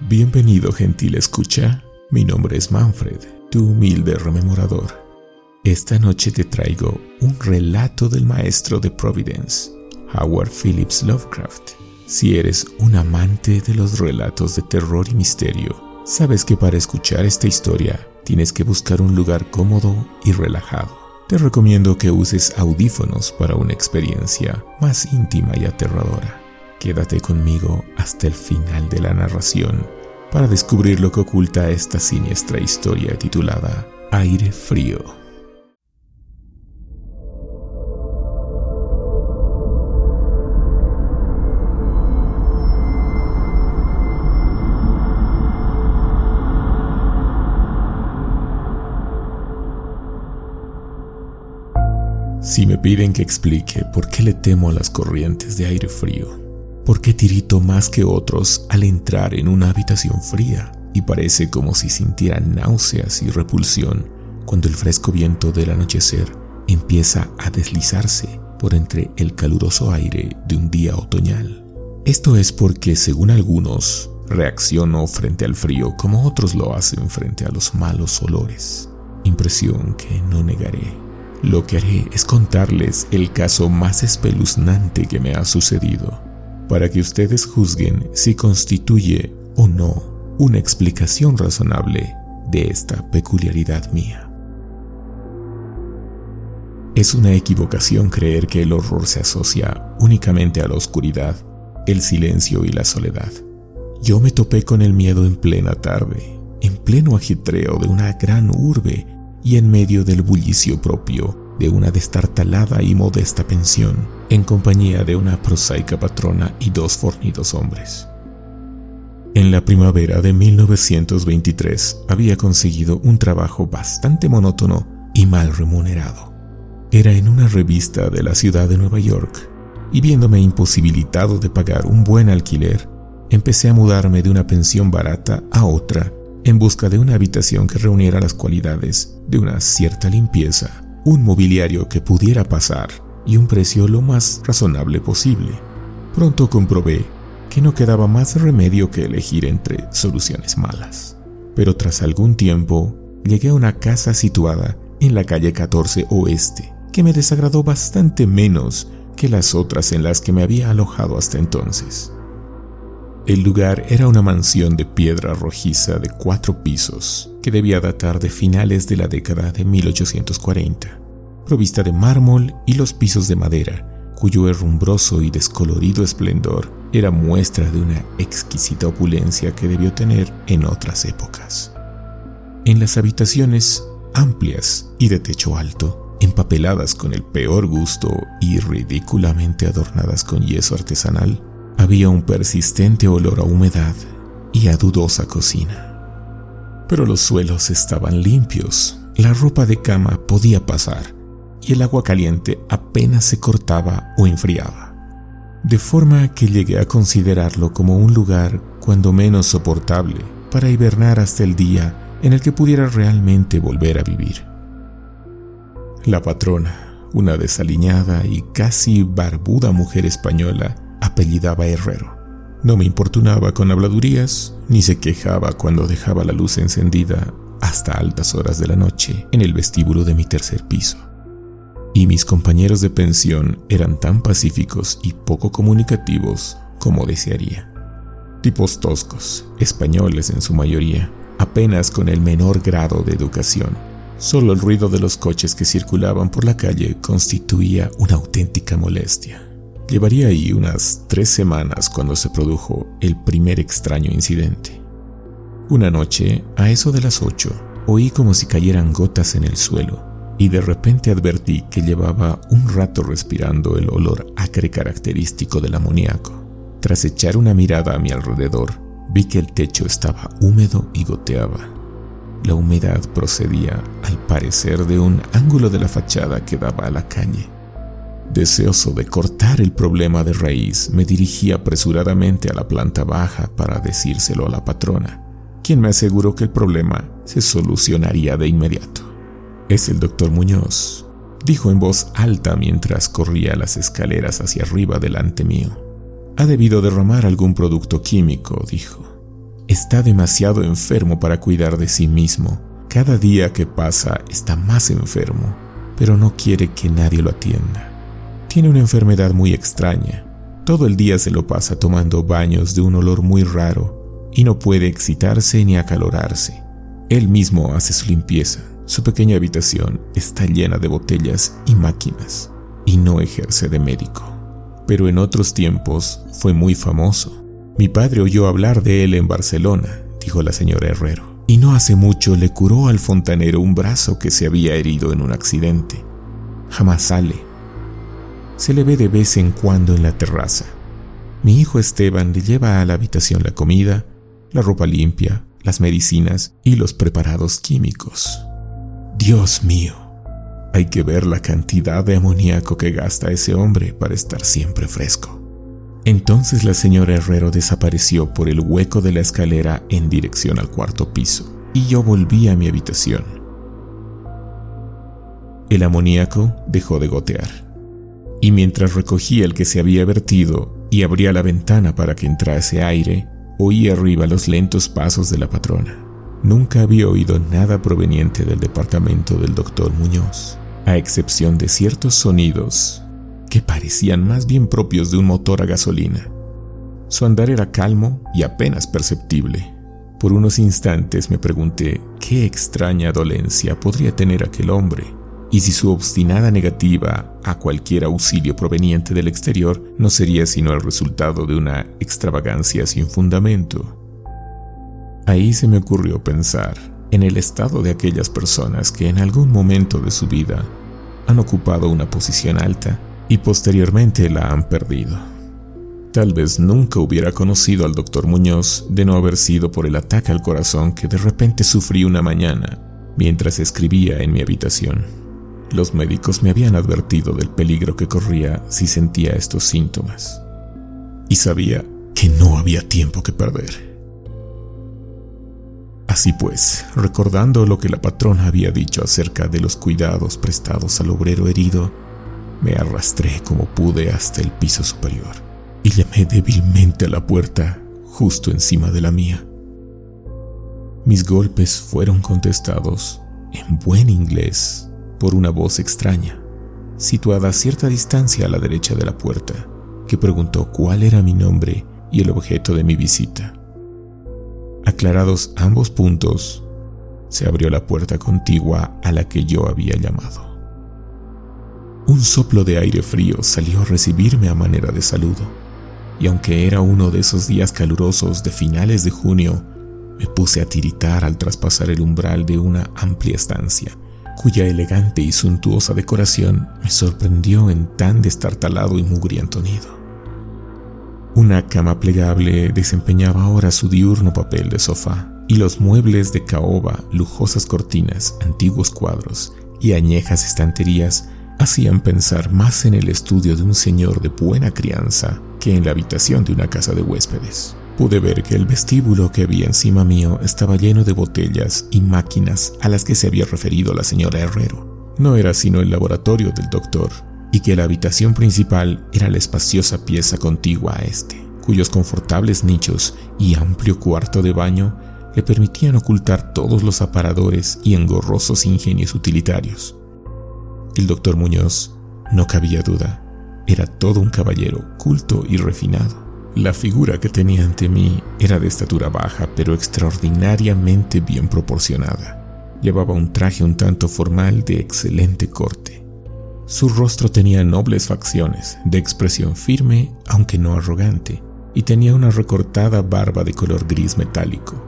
Bienvenido gentil escucha, mi nombre es Manfred, tu humilde rememorador. Esta noche te traigo un relato del maestro de Providence, Howard Phillips Lovecraft. Si eres un amante de los relatos de terror y misterio, sabes que para escuchar esta historia tienes que buscar un lugar cómodo y relajado. Te recomiendo que uses audífonos para una experiencia más íntima y aterradora. Quédate conmigo hasta el final de la narración para descubrir lo que oculta esta siniestra historia titulada Aire Frío. Si me piden que explique por qué le temo a las corrientes de aire frío, ¿Por qué tirito más que otros al entrar en una habitación fría? Y parece como si sintiera náuseas y repulsión cuando el fresco viento del anochecer empieza a deslizarse por entre el caluroso aire de un día otoñal. Esto es porque, según algunos, reacciono frente al frío como otros lo hacen frente a los malos olores. Impresión que no negaré. Lo que haré es contarles el caso más espeluznante que me ha sucedido para que ustedes juzguen si constituye o no una explicación razonable de esta peculiaridad mía. Es una equivocación creer que el horror se asocia únicamente a la oscuridad, el silencio y la soledad. Yo me topé con el miedo en plena tarde, en pleno ajetreo de una gran urbe y en medio del bullicio propio de una destartalada y modesta pensión, en compañía de una prosaica patrona y dos fornidos hombres. En la primavera de 1923 había conseguido un trabajo bastante monótono y mal remunerado. Era en una revista de la ciudad de Nueva York, y viéndome imposibilitado de pagar un buen alquiler, empecé a mudarme de una pensión barata a otra en busca de una habitación que reuniera las cualidades de una cierta limpieza, un mobiliario que pudiera pasar y un precio lo más razonable posible. Pronto comprobé que no quedaba más remedio que elegir entre soluciones malas. Pero tras algún tiempo llegué a una casa situada en la calle 14 Oeste, que me desagradó bastante menos que las otras en las que me había alojado hasta entonces. El lugar era una mansión de piedra rojiza de cuatro pisos, que debía datar de finales de la década de 1840 provista de mármol y los pisos de madera, cuyo herrumbroso y descolorido esplendor era muestra de una exquisita opulencia que debió tener en otras épocas. En las habitaciones amplias y de techo alto, empapeladas con el peor gusto y ridículamente adornadas con yeso artesanal, había un persistente olor a humedad y a dudosa cocina. Pero los suelos estaban limpios, la ropa de cama podía pasar, y el agua caliente apenas se cortaba o enfriaba. De forma que llegué a considerarlo como un lugar cuando menos soportable para hibernar hasta el día en el que pudiera realmente volver a vivir. La patrona, una desaliñada y casi barbuda mujer española, apellidaba Herrero. No me importunaba con habladurías, ni se quejaba cuando dejaba la luz encendida hasta altas horas de la noche en el vestíbulo de mi tercer piso y mis compañeros de pensión eran tan pacíficos y poco comunicativos como desearía. Tipos toscos, españoles en su mayoría, apenas con el menor grado de educación. Solo el ruido de los coches que circulaban por la calle constituía una auténtica molestia. Llevaría ahí unas tres semanas cuando se produjo el primer extraño incidente. Una noche, a eso de las ocho, oí como si cayeran gotas en el suelo y de repente advertí que llevaba un rato respirando el olor acre característico del amoníaco. Tras echar una mirada a mi alrededor, vi que el techo estaba húmedo y goteaba. La humedad procedía, al parecer, de un ángulo de la fachada que daba a la calle. Deseoso de cortar el problema de raíz, me dirigí apresuradamente a la planta baja para decírselo a la patrona, quien me aseguró que el problema se solucionaría de inmediato. Es el doctor Muñoz, dijo en voz alta mientras corría las escaleras hacia arriba delante mío. Ha debido derramar algún producto químico, dijo. está demasiado enfermo para cuidar de sí mismo. Cada día que pasa está más enfermo, pero no quiere que nadie lo atienda. Tiene una enfermedad muy extraña. Todo el día se lo pasa tomando baños de un olor muy raro y no puede excitarse ni acalorarse. Él mismo hace su limpieza. Su pequeña habitación está llena de botellas y máquinas y no ejerce de médico. Pero en otros tiempos fue muy famoso. Mi padre oyó hablar de él en Barcelona, dijo la señora Herrero, y no hace mucho le curó al fontanero un brazo que se había herido en un accidente. Jamás sale. Se le ve de vez en cuando en la terraza. Mi hijo Esteban le lleva a la habitación la comida, la ropa limpia, las medicinas y los preparados químicos. Dios mío, hay que ver la cantidad de amoníaco que gasta ese hombre para estar siempre fresco. Entonces la señora Herrero desapareció por el hueco de la escalera en dirección al cuarto piso y yo volví a mi habitación. El amoníaco dejó de gotear y mientras recogía el que se había vertido y abría la ventana para que entrase aire, oí arriba los lentos pasos de la patrona. Nunca había oído nada proveniente del departamento del doctor Muñoz a excepción de ciertos sonidos que parecían más bien propios de un motor a gasolina. Su andar era calmo y apenas perceptible. Por unos instantes me pregunté qué extraña dolencia podría tener aquel hombre y si su obstinada negativa a cualquier auxilio proveniente del exterior no sería sino el resultado de una extravagancia sin fundamento. Ahí se me ocurrió pensar en el estado de aquellas personas que en algún momento de su vida han ocupado una posición alta y posteriormente la han perdido. Tal vez nunca hubiera conocido al doctor Muñoz de no haber sido por el ataque al corazón que de repente sufrí una mañana mientras escribía en mi habitación. Los médicos me habían advertido del peligro que corría si sentía estos síntomas. Y sabía que no había tiempo que perder. Así pues, recordando lo que la patrona había dicho acerca de los cuidados prestados al obrero herido, me arrastré como pude hasta el piso superior y llamé débilmente a la puerta justo encima de la mía. Mis golpes fueron contestados en buen inglés por una voz extraña, situada a cierta distancia a la derecha de la puerta, que preguntó cuál era mi nombre y el objeto de mi visita. Aclarados ambos puntos, se abrió la puerta contigua a la que yo había llamado. Un soplo de aire frío salió a recibirme a manera de saludo, y aunque era uno de esos días calurosos de finales de junio, me puse a tiritar al traspasar el umbral de una amplia estancia, cuya elegante y suntuosa decoración me sorprendió en tan destartalado y mugriento nido. Una cama plegable desempeñaba ahora su diurno papel de sofá, y los muebles de caoba, lujosas cortinas, antiguos cuadros y añejas estanterías hacían pensar más en el estudio de un señor de buena crianza que en la habitación de una casa de huéspedes. Pude ver que el vestíbulo que había encima mío estaba lleno de botellas y máquinas a las que se había referido la señora Herrero. No era sino el laboratorio del doctor, y que la habitación principal era la espaciosa pieza contigua a este, cuyos confortables nichos y amplio cuarto de baño le permitían ocultar todos los aparadores y engorrosos ingenios utilitarios. El doctor Muñoz, no cabía duda, era todo un caballero culto y refinado. La figura que tenía ante mí era de estatura baja, pero extraordinariamente bien proporcionada. Llevaba un traje un tanto formal de excelente corte su rostro tenía nobles facciones, de expresión firme, aunque no arrogante, y tenía una recortada barba de color gris metálico.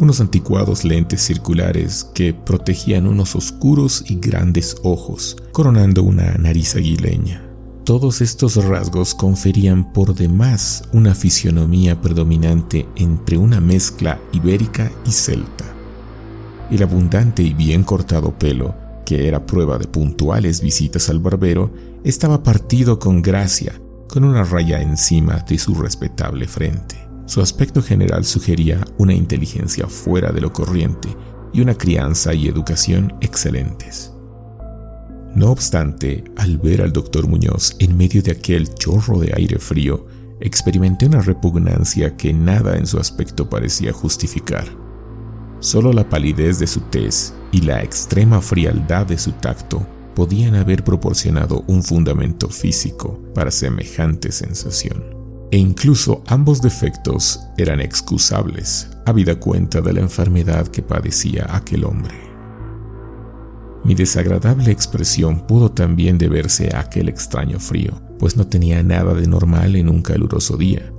Unos anticuados lentes circulares que protegían unos oscuros y grandes ojos, coronando una nariz aguileña. Todos estos rasgos conferían por demás una fisionomía predominante entre una mezcla ibérica y celta. El abundante y bien cortado pelo que era prueba de puntuales visitas al barbero, estaba partido con gracia, con una raya encima de su respetable frente. Su aspecto general sugería una inteligencia fuera de lo corriente y una crianza y educación excelentes. No obstante, al ver al doctor Muñoz en medio de aquel chorro de aire frío, experimenté una repugnancia que nada en su aspecto parecía justificar. Solo la palidez de su tez y la extrema frialdad de su tacto podían haber proporcionado un fundamento físico para semejante sensación. E incluso ambos defectos eran excusables, habida cuenta de la enfermedad que padecía aquel hombre. Mi desagradable expresión pudo también deberse a aquel extraño frío, pues no tenía nada de normal en un caluroso día,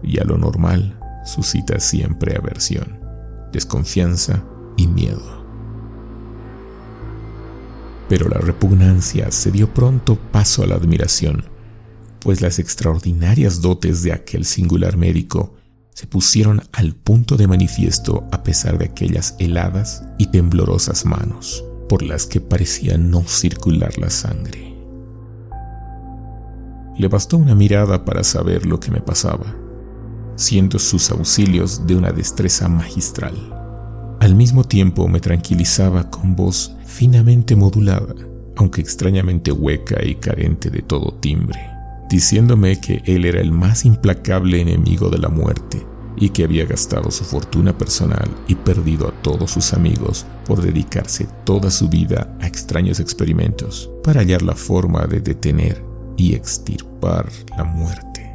y a lo normal suscita siempre aversión, desconfianza y miedo. Pero la repugnancia se dio pronto paso a la admiración, pues las extraordinarias dotes de aquel singular médico se pusieron al punto de manifiesto a pesar de aquellas heladas y temblorosas manos, por las que parecía no circular la sangre. Le bastó una mirada para saber lo que me pasaba, siendo sus auxilios de una destreza magistral. Al mismo tiempo me tranquilizaba con voz finamente modulada, aunque extrañamente hueca y carente de todo timbre, diciéndome que él era el más implacable enemigo de la muerte y que había gastado su fortuna personal y perdido a todos sus amigos por dedicarse toda su vida a extraños experimentos para hallar la forma de detener y extirpar la muerte.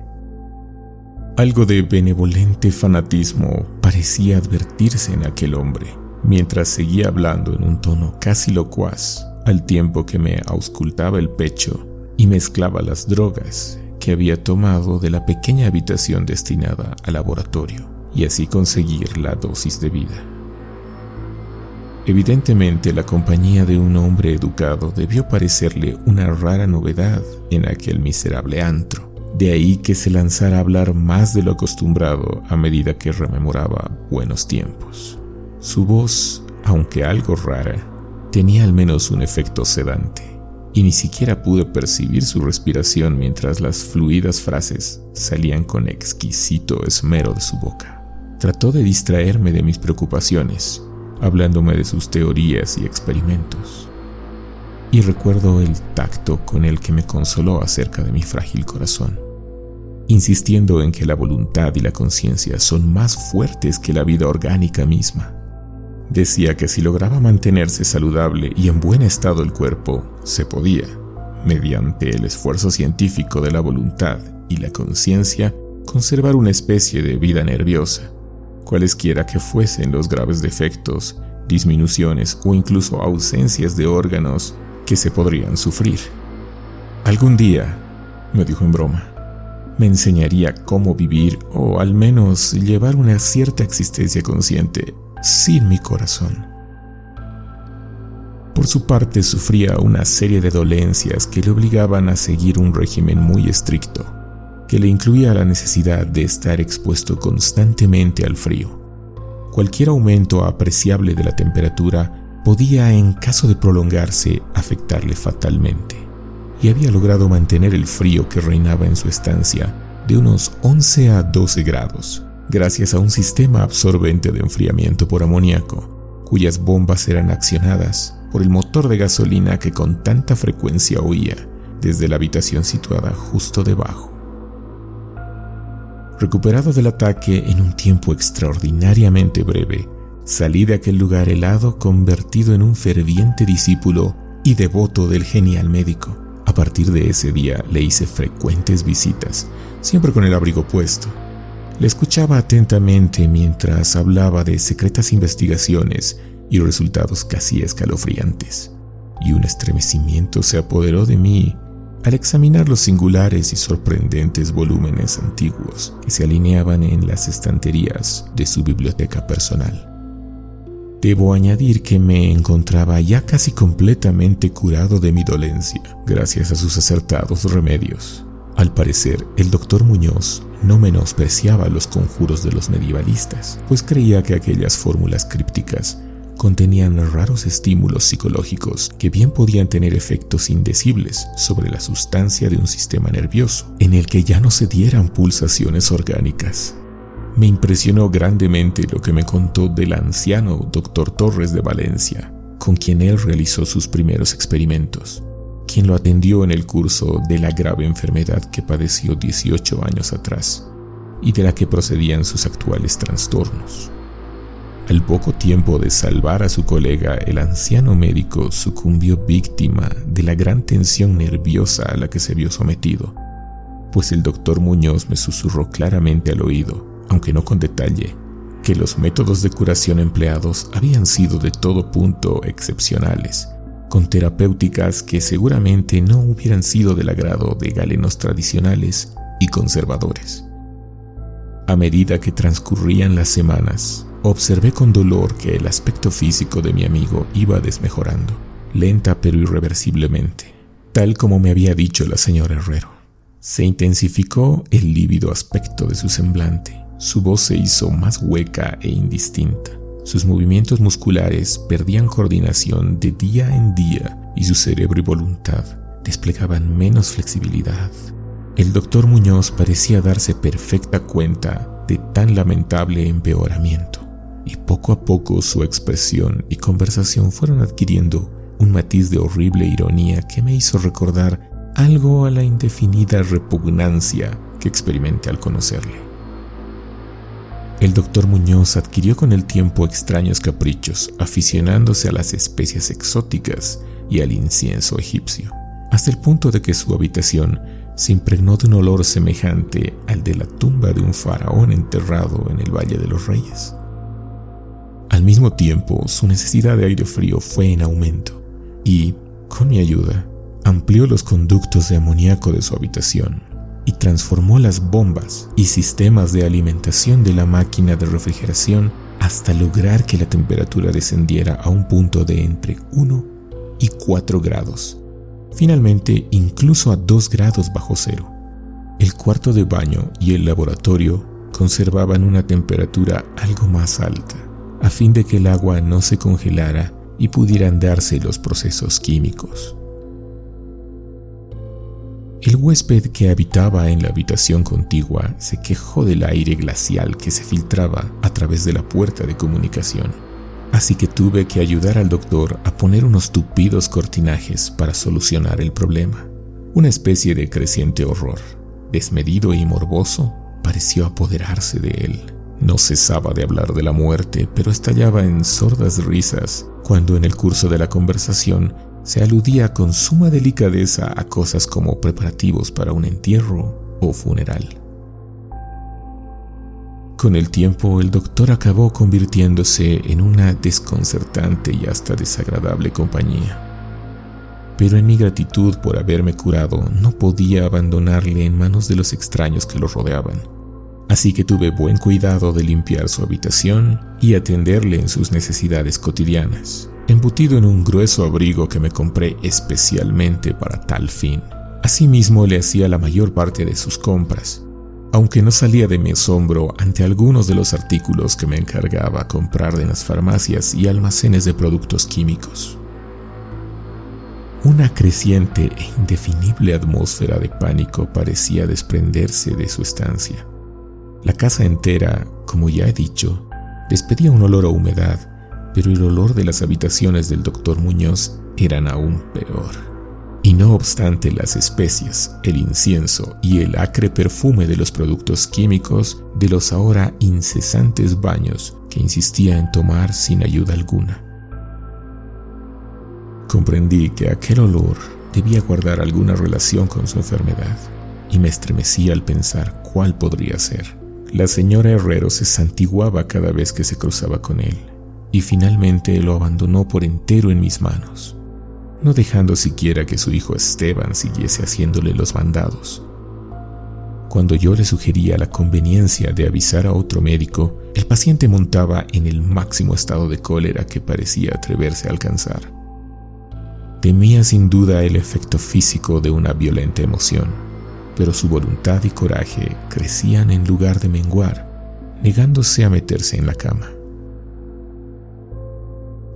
Algo de benevolente fanatismo parecía advertirse en aquel hombre, mientras seguía hablando en un tono casi locuaz, al tiempo que me auscultaba el pecho y mezclaba las drogas que había tomado de la pequeña habitación destinada al laboratorio, y así conseguir la dosis de vida. Evidentemente la compañía de un hombre educado debió parecerle una rara novedad en aquel miserable antro de ahí que se lanzara a hablar más de lo acostumbrado a medida que rememoraba buenos tiempos. Su voz, aunque algo rara, tenía al menos un efecto sedante, y ni siquiera pude percibir su respiración mientras las fluidas frases salían con exquisito esmero de su boca. Trató de distraerme de mis preocupaciones, hablándome de sus teorías y experimentos. Y recuerdo el tacto con el que me consoló acerca de mi frágil corazón insistiendo en que la voluntad y la conciencia son más fuertes que la vida orgánica misma. Decía que si lograba mantenerse saludable y en buen estado el cuerpo, se podía, mediante el esfuerzo científico de la voluntad y la conciencia, conservar una especie de vida nerviosa, cualesquiera que fuesen los graves defectos, disminuciones o incluso ausencias de órganos que se podrían sufrir. Algún día, me dijo en broma, me enseñaría cómo vivir o al menos llevar una cierta existencia consciente sin mi corazón. Por su parte sufría una serie de dolencias que le obligaban a seguir un régimen muy estricto, que le incluía la necesidad de estar expuesto constantemente al frío. Cualquier aumento apreciable de la temperatura podía, en caso de prolongarse, afectarle fatalmente y había logrado mantener el frío que reinaba en su estancia de unos 11 a 12 grados, gracias a un sistema absorbente de enfriamiento por amoníaco, cuyas bombas eran accionadas por el motor de gasolina que con tanta frecuencia oía desde la habitación situada justo debajo. Recuperado del ataque en un tiempo extraordinariamente breve, salí de aquel lugar helado convertido en un ferviente discípulo y devoto del genial médico a partir de ese día le hice frecuentes visitas, siempre con el abrigo puesto. Le escuchaba atentamente mientras hablaba de secretas investigaciones y resultados casi escalofriantes, y un estremecimiento se apoderó de mí al examinar los singulares y sorprendentes volúmenes antiguos que se alineaban en las estanterías de su biblioteca personal. Debo añadir que me encontraba ya casi completamente curado de mi dolencia, gracias a sus acertados remedios. Al parecer, el doctor Muñoz no menospreciaba los conjuros de los medievalistas, pues creía que aquellas fórmulas crípticas contenían raros estímulos psicológicos que bien podían tener efectos indecibles sobre la sustancia de un sistema nervioso, en el que ya no se dieran pulsaciones orgánicas. Me impresionó grandemente lo que me contó del anciano doctor Torres de Valencia, con quien él realizó sus primeros experimentos, quien lo atendió en el curso de la grave enfermedad que padeció 18 años atrás y de la que procedían sus actuales trastornos. Al poco tiempo de salvar a su colega, el anciano médico sucumbió víctima de la gran tensión nerviosa a la que se vio sometido, pues el doctor Muñoz me susurró claramente al oído, aunque no con detalle, que los métodos de curación empleados habían sido de todo punto excepcionales, con terapéuticas que seguramente no hubieran sido del agrado de galenos tradicionales y conservadores. A medida que transcurrían las semanas, observé con dolor que el aspecto físico de mi amigo iba desmejorando, lenta pero irreversiblemente, tal como me había dicho la señora Herrero. Se intensificó el lívido aspecto de su semblante, su voz se hizo más hueca e indistinta, sus movimientos musculares perdían coordinación de día en día y su cerebro y voluntad desplegaban menos flexibilidad. El doctor Muñoz parecía darse perfecta cuenta de tan lamentable empeoramiento y poco a poco su expresión y conversación fueron adquiriendo un matiz de horrible ironía que me hizo recordar algo a la indefinida repugnancia que experimenté al conocerle. El doctor Muñoz adquirió con el tiempo extraños caprichos, aficionándose a las especies exóticas y al incienso egipcio, hasta el punto de que su habitación se impregnó de un olor semejante al de la tumba de un faraón enterrado en el Valle de los Reyes. Al mismo tiempo, su necesidad de aire frío fue en aumento y, con mi ayuda, amplió los conductos de amoníaco de su habitación y transformó las bombas y sistemas de alimentación de la máquina de refrigeración hasta lograr que la temperatura descendiera a un punto de entre 1 y 4 grados, finalmente incluso a 2 grados bajo cero. El cuarto de baño y el laboratorio conservaban una temperatura algo más alta a fin de que el agua no se congelara y pudieran darse los procesos químicos. El huésped que habitaba en la habitación contigua se quejó del aire glacial que se filtraba a través de la puerta de comunicación, así que tuve que ayudar al doctor a poner unos tupidos cortinajes para solucionar el problema. Una especie de creciente horror, desmedido y morboso, pareció apoderarse de él. No cesaba de hablar de la muerte, pero estallaba en sordas risas cuando en el curso de la conversación se aludía con suma delicadeza a cosas como preparativos para un entierro o funeral. Con el tiempo el doctor acabó convirtiéndose en una desconcertante y hasta desagradable compañía. Pero en mi gratitud por haberme curado no podía abandonarle en manos de los extraños que lo rodeaban así que tuve buen cuidado de limpiar su habitación y atenderle en sus necesidades cotidianas, embutido en un grueso abrigo que me compré especialmente para tal fin. Asimismo le hacía la mayor parte de sus compras, aunque no salía de mi asombro ante algunos de los artículos que me encargaba comprar en las farmacias y almacenes de productos químicos. Una creciente e indefinible atmósfera de pánico parecía desprenderse de su estancia la casa entera, como ya he dicho, despedía un olor a humedad, pero el olor de las habitaciones del doctor Muñoz eran aún peor. Y no obstante las especias, el incienso y el acre perfume de los productos químicos de los ahora incesantes baños que insistía en tomar sin ayuda alguna. Comprendí que aquel olor debía guardar alguna relación con su enfermedad y me estremecí al pensar cuál podría ser. La señora Herrero se santiguaba cada vez que se cruzaba con él, y finalmente lo abandonó por entero en mis manos, no dejando siquiera que su hijo Esteban siguiese haciéndole los mandados. Cuando yo le sugería la conveniencia de avisar a otro médico, el paciente montaba en el máximo estado de cólera que parecía atreverse a alcanzar. Temía sin duda el efecto físico de una violenta emoción pero su voluntad y coraje crecían en lugar de menguar, negándose a meterse en la cama.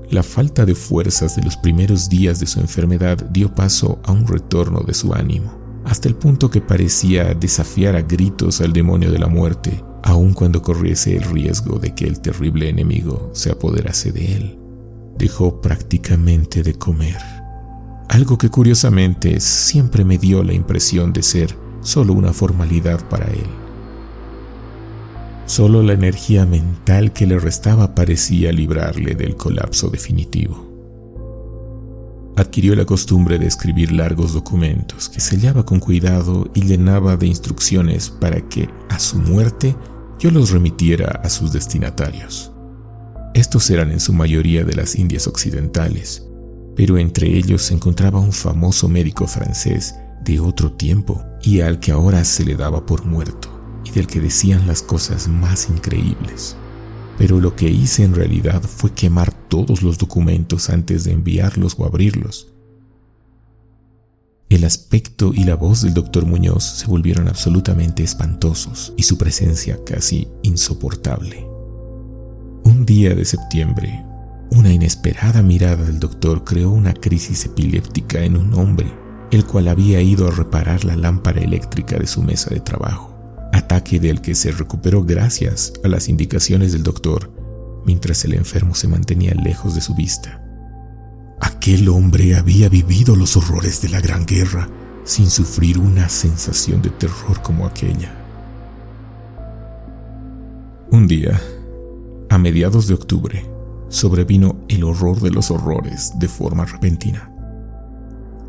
La falta de fuerzas de los primeros días de su enfermedad dio paso a un retorno de su ánimo, hasta el punto que parecía desafiar a gritos al demonio de la muerte, aun cuando corriese el riesgo de que el terrible enemigo se apoderase de él. Dejó prácticamente de comer algo que curiosamente siempre me dio la impresión de ser solo una formalidad para él. Solo la energía mental que le restaba parecía librarle del colapso definitivo. Adquirió la costumbre de escribir largos documentos que sellaba con cuidado y llenaba de instrucciones para que, a su muerte, yo los remitiera a sus destinatarios. Estos eran en su mayoría de las Indias Occidentales, pero entre ellos se encontraba un famoso médico francés de otro tiempo y al que ahora se le daba por muerto del que decían las cosas más increíbles. Pero lo que hice en realidad fue quemar todos los documentos antes de enviarlos o abrirlos. El aspecto y la voz del doctor Muñoz se volvieron absolutamente espantosos y su presencia casi insoportable. Un día de septiembre, una inesperada mirada del doctor creó una crisis epiléptica en un hombre, el cual había ido a reparar la lámpara eléctrica de su mesa de trabajo, ataque del que se recuperó gracias a las indicaciones del doctor, mientras el enfermo se mantenía lejos de su vista. Aquel hombre había vivido los horrores de la Gran Guerra sin sufrir una sensación de terror como aquella. Un día, a mediados de octubre, sobrevino el horror de los horrores de forma repentina.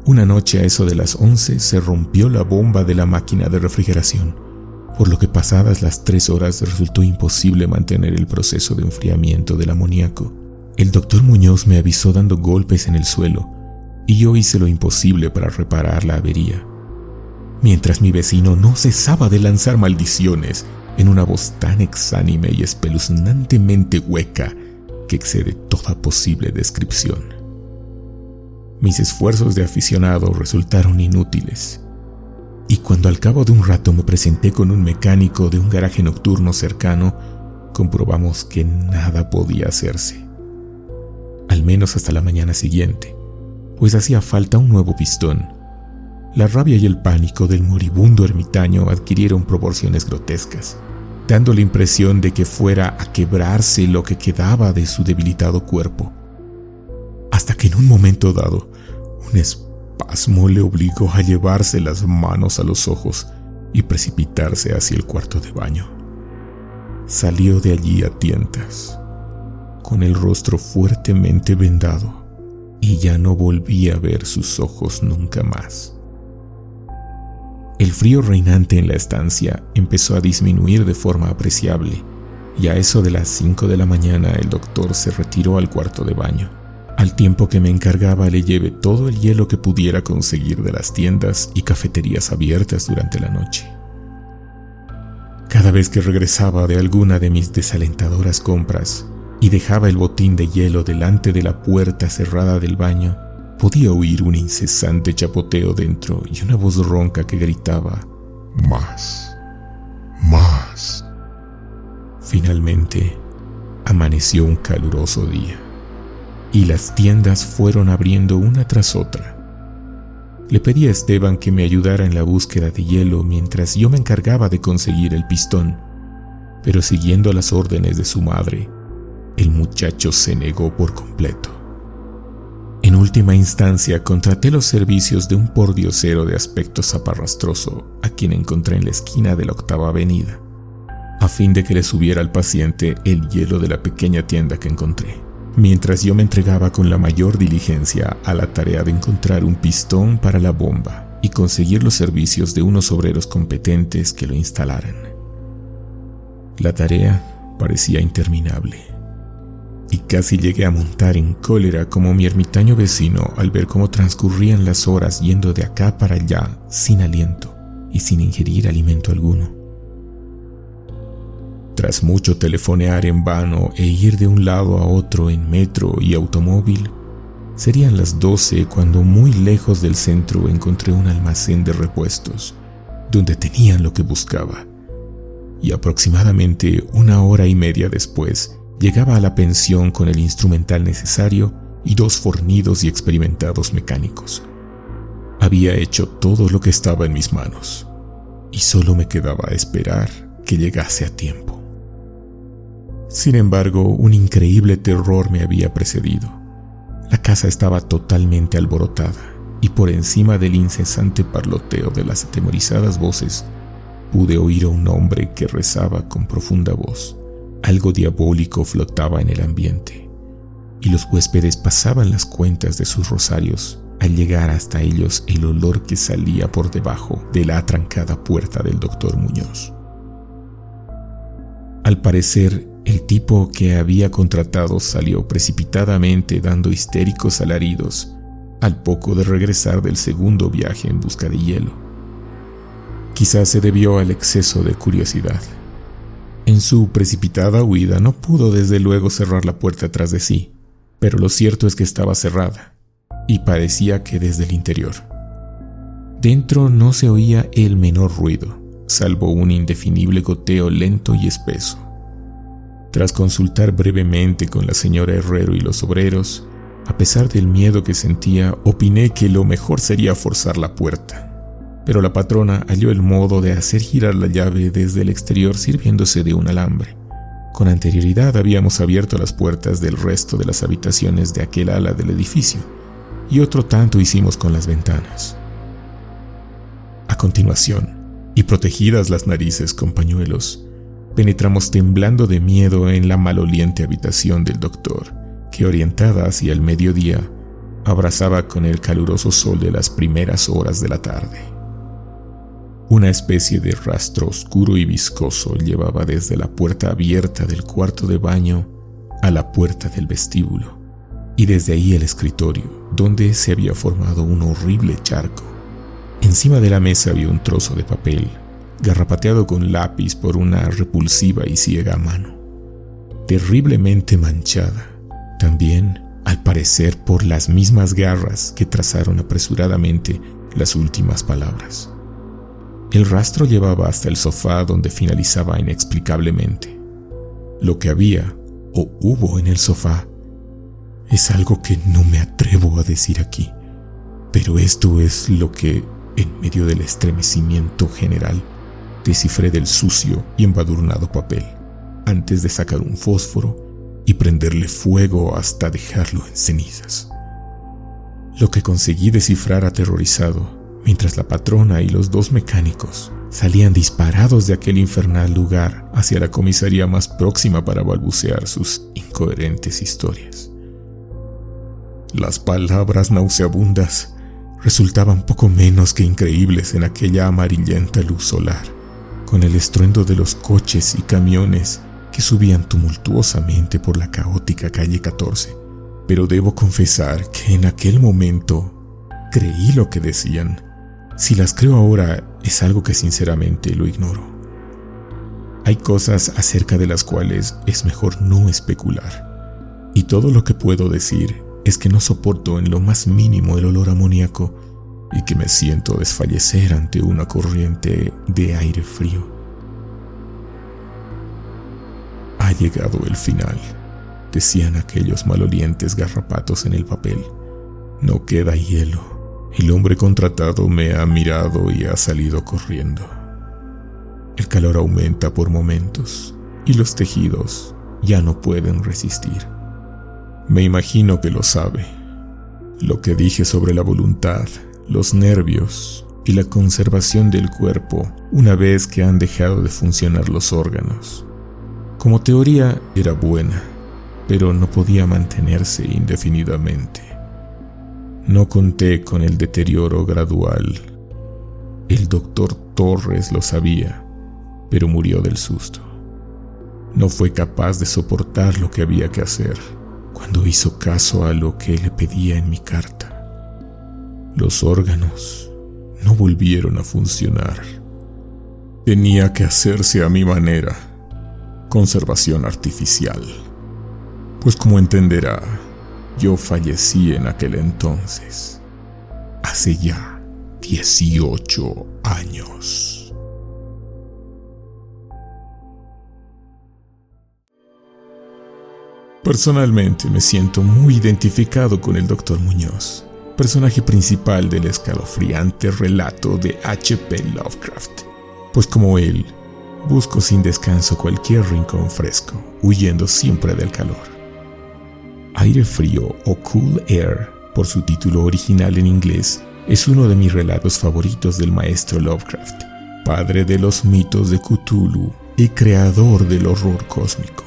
Una noche a eso de las 11 se rompió la bomba de la máquina de refrigeración, por lo que pasadas las tres horas resultó imposible mantener el proceso de enfriamiento del amoníaco. El doctor Muñoz me avisó dando golpes en el suelo y yo hice lo imposible para reparar la avería. Mientras mi vecino no cesaba de lanzar maldiciones en una voz tan exánime y espeluznantemente hueca que excede toda posible descripción. Mis esfuerzos de aficionado resultaron inútiles, y cuando al cabo de un rato me presenté con un mecánico de un garaje nocturno cercano, comprobamos que nada podía hacerse. Al menos hasta la mañana siguiente, pues hacía falta un nuevo pistón. La rabia y el pánico del moribundo ermitaño adquirieron proporciones grotescas dando la impresión de que fuera a quebrarse lo que quedaba de su debilitado cuerpo. Hasta que en un momento dado, un espasmo le obligó a llevarse las manos a los ojos y precipitarse hacia el cuarto de baño. Salió de allí a tientas, con el rostro fuertemente vendado, y ya no volví a ver sus ojos nunca más. El frío reinante en la estancia empezó a disminuir de forma apreciable, y a eso de las 5 de la mañana el doctor se retiró al cuarto de baño. Al tiempo que me encargaba le lleve todo el hielo que pudiera conseguir de las tiendas y cafeterías abiertas durante la noche. Cada vez que regresaba de alguna de mis desalentadoras compras y dejaba el botín de hielo delante de la puerta cerrada del baño, Podía oír un incesante chapoteo dentro y una voz ronca que gritaba, Más, más. Finalmente, amaneció un caluroso día y las tiendas fueron abriendo una tras otra. Le pedí a Esteban que me ayudara en la búsqueda de hielo mientras yo me encargaba de conseguir el pistón, pero siguiendo las órdenes de su madre, el muchacho se negó por completo. En última instancia, contraté los servicios de un pordiosero de aspecto zaparrastroso, a quien encontré en la esquina de la octava avenida, a fin de que le subiera al paciente el hielo de la pequeña tienda que encontré, mientras yo me entregaba con la mayor diligencia a la tarea de encontrar un pistón para la bomba y conseguir los servicios de unos obreros competentes que lo instalaran. La tarea parecía interminable y casi llegué a montar en cólera como mi ermitaño vecino al ver cómo transcurrían las horas yendo de acá para allá sin aliento y sin ingerir alimento alguno. Tras mucho telefonear en vano e ir de un lado a otro en metro y automóvil, serían las doce cuando muy lejos del centro encontré un almacén de repuestos, donde tenían lo que buscaba. Y aproximadamente una hora y media después, llegaba a la pensión con el instrumental necesario y dos fornidos y experimentados mecánicos. Había hecho todo lo que estaba en mis manos y solo me quedaba esperar que llegase a tiempo. Sin embargo, un increíble terror me había precedido. La casa estaba totalmente alborotada y por encima del incesante parloteo de las atemorizadas voces, pude oír a un hombre que rezaba con profunda voz. Algo diabólico flotaba en el ambiente, y los huéspedes pasaban las cuentas de sus rosarios al llegar hasta ellos el olor que salía por debajo de la atrancada puerta del doctor Muñoz. Al parecer, el tipo que había contratado salió precipitadamente dando histéricos alaridos al poco de regresar del segundo viaje en busca de hielo. Quizás se debió al exceso de curiosidad. En su precipitada huida no pudo desde luego cerrar la puerta tras de sí, pero lo cierto es que estaba cerrada, y parecía que desde el interior. Dentro no se oía el menor ruido, salvo un indefinible goteo lento y espeso. Tras consultar brevemente con la señora Herrero y los obreros, a pesar del miedo que sentía, opiné que lo mejor sería forzar la puerta. Pero la patrona halló el modo de hacer girar la llave desde el exterior sirviéndose de un alambre. Con anterioridad habíamos abierto las puertas del resto de las habitaciones de aquel ala del edificio, y otro tanto hicimos con las ventanas. A continuación, y protegidas las narices con pañuelos, penetramos temblando de miedo en la maloliente habitación del doctor, que orientada hacia el mediodía, abrazaba con el caluroso sol de las primeras horas de la tarde. Una especie de rastro oscuro y viscoso llevaba desde la puerta abierta del cuarto de baño a la puerta del vestíbulo, y desde ahí el escritorio, donde se había formado un horrible charco. Encima de la mesa había un trozo de papel, garrapateado con lápiz por una repulsiva y ciega mano, terriblemente manchada, también, al parecer, por las mismas garras que trazaron apresuradamente las últimas palabras. El rastro llevaba hasta el sofá donde finalizaba inexplicablemente. Lo que había o hubo en el sofá es algo que no me atrevo a decir aquí, pero esto es lo que, en medio del estremecimiento general, descifré del sucio y embadurnado papel, antes de sacar un fósforo y prenderle fuego hasta dejarlo en cenizas. Lo que conseguí descifrar aterrorizado, mientras la patrona y los dos mecánicos salían disparados de aquel infernal lugar hacia la comisaría más próxima para balbucear sus incoherentes historias. Las palabras nauseabundas resultaban poco menos que increíbles en aquella amarillenta luz solar con el estruendo de los coches y camiones que subían tumultuosamente por la caótica calle 14. Pero debo confesar que en aquel momento creí lo que decían. Si las creo ahora es algo que sinceramente lo ignoro. Hay cosas acerca de las cuales es mejor no especular. Y todo lo que puedo decir es que no soporto en lo más mínimo el olor amoníaco y que me siento desfallecer ante una corriente de aire frío. Ha llegado el final, decían aquellos malolientes garrapatos en el papel. No queda hielo. El hombre contratado me ha mirado y ha salido corriendo. El calor aumenta por momentos y los tejidos ya no pueden resistir. Me imagino que lo sabe. Lo que dije sobre la voluntad los nervios y la conservación del cuerpo una vez que han dejado de funcionar los órganos. Como teoría era buena, pero no podía mantenerse indefinidamente. No conté con el deterioro gradual. El doctor Torres lo sabía, pero murió del susto. No fue capaz de soportar lo que había que hacer cuando hizo caso a lo que le pedía en mi carta. Los órganos no volvieron a funcionar. Tenía que hacerse a mi manera. Conservación artificial. Pues como entenderá, yo fallecí en aquel entonces. Hace ya 18 años. Personalmente me siento muy identificado con el doctor Muñoz personaje principal del escalofriante relato de H.P. Lovecraft, pues como él, busco sin descanso cualquier rincón fresco, huyendo siempre del calor. Aire frío o Cool Air, por su título original en inglés, es uno de mis relatos favoritos del maestro Lovecraft, padre de los mitos de Cthulhu y creador del horror cósmico.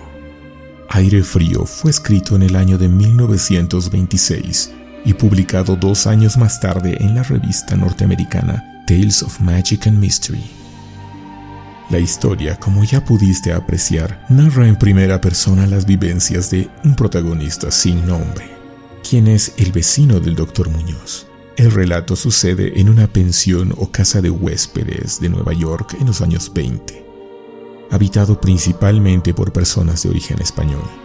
Aire Frío fue escrito en el año de 1926 y publicado dos años más tarde en la revista norteamericana Tales of Magic and Mystery. La historia, como ya pudiste apreciar, narra en primera persona las vivencias de un protagonista sin nombre, quien es el vecino del Dr. Muñoz. El relato sucede en una pensión o casa de huéspedes de Nueva York en los años 20, habitado principalmente por personas de origen español.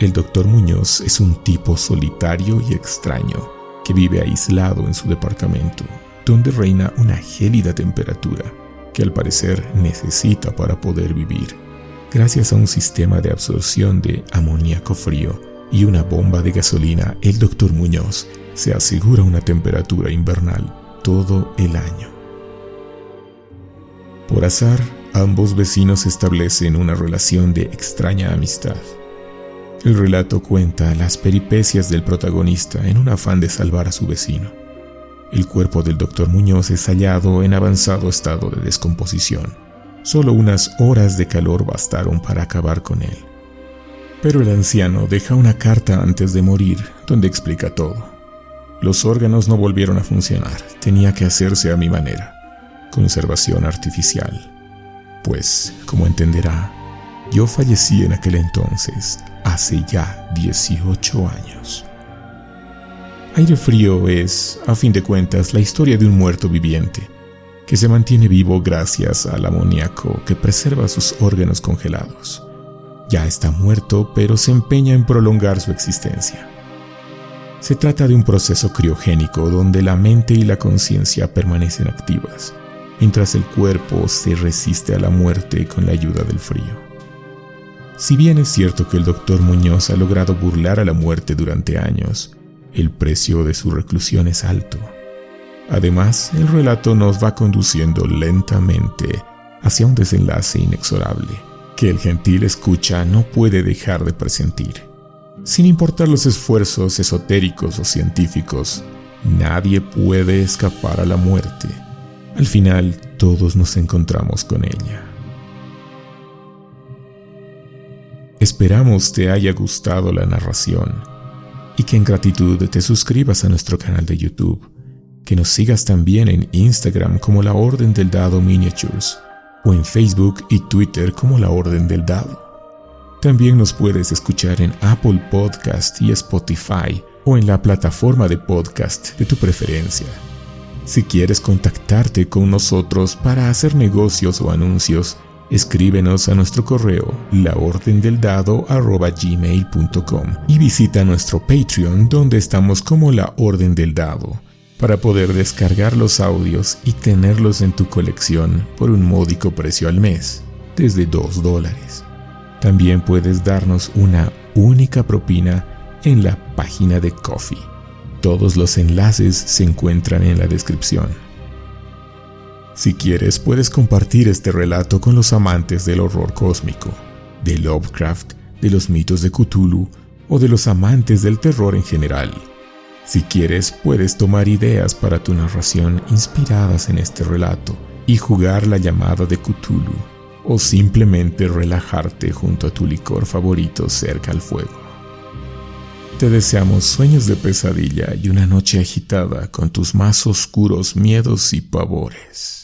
El Dr. Muñoz es un tipo solitario y extraño que vive aislado en su departamento, donde reina una gélida temperatura que al parecer necesita para poder vivir, gracias a un sistema de absorción de amoníaco frío y una bomba de gasolina, el Dr. Muñoz se asegura una temperatura invernal todo el año. Por azar, ambos vecinos establecen una relación de extraña amistad. El relato cuenta las peripecias del protagonista en un afán de salvar a su vecino. El cuerpo del doctor Muñoz es hallado en avanzado estado de descomposición. Solo unas horas de calor bastaron para acabar con él. Pero el anciano deja una carta antes de morir donde explica todo. Los órganos no volvieron a funcionar, tenía que hacerse a mi manera. Conservación artificial. Pues, como entenderá, yo fallecí en aquel entonces, hace ya 18 años. Aire frío es, a fin de cuentas, la historia de un muerto viviente, que se mantiene vivo gracias al amoníaco que preserva sus órganos congelados. Ya está muerto, pero se empeña en prolongar su existencia. Se trata de un proceso criogénico donde la mente y la conciencia permanecen activas, mientras el cuerpo se resiste a la muerte con la ayuda del frío. Si bien es cierto que el doctor Muñoz ha logrado burlar a la muerte durante años, el precio de su reclusión es alto. Además, el relato nos va conduciendo lentamente hacia un desenlace inexorable, que el gentil escucha no puede dejar de presentir. Sin importar los esfuerzos esotéricos o científicos, nadie puede escapar a la muerte. Al final, todos nos encontramos con ella. Esperamos te haya gustado la narración y que en gratitud te suscribas a nuestro canal de YouTube, que nos sigas también en Instagram como la Orden del Dado Miniatures o en Facebook y Twitter como la Orden del Dado. También nos puedes escuchar en Apple Podcast y Spotify o en la plataforma de podcast de tu preferencia. Si quieres contactarte con nosotros para hacer negocios o anuncios, escríbenos a nuestro correo laordendeldado@gmail.com y visita nuestro Patreon donde estamos como La Orden del Dado para poder descargar los audios y tenerlos en tu colección por un módico precio al mes, desde 2 dólares. También puedes darnos una única propina en la página de Coffee. Todos los enlaces se encuentran en la descripción. Si quieres, puedes compartir este relato con los amantes del horror cósmico, de Lovecraft, de los mitos de Cthulhu o de los amantes del terror en general. Si quieres, puedes tomar ideas para tu narración inspiradas en este relato y jugar la llamada de Cthulhu, o simplemente relajarte junto a tu licor favorito cerca al fuego. Te deseamos sueños de pesadilla y una noche agitada con tus más oscuros miedos y pavores.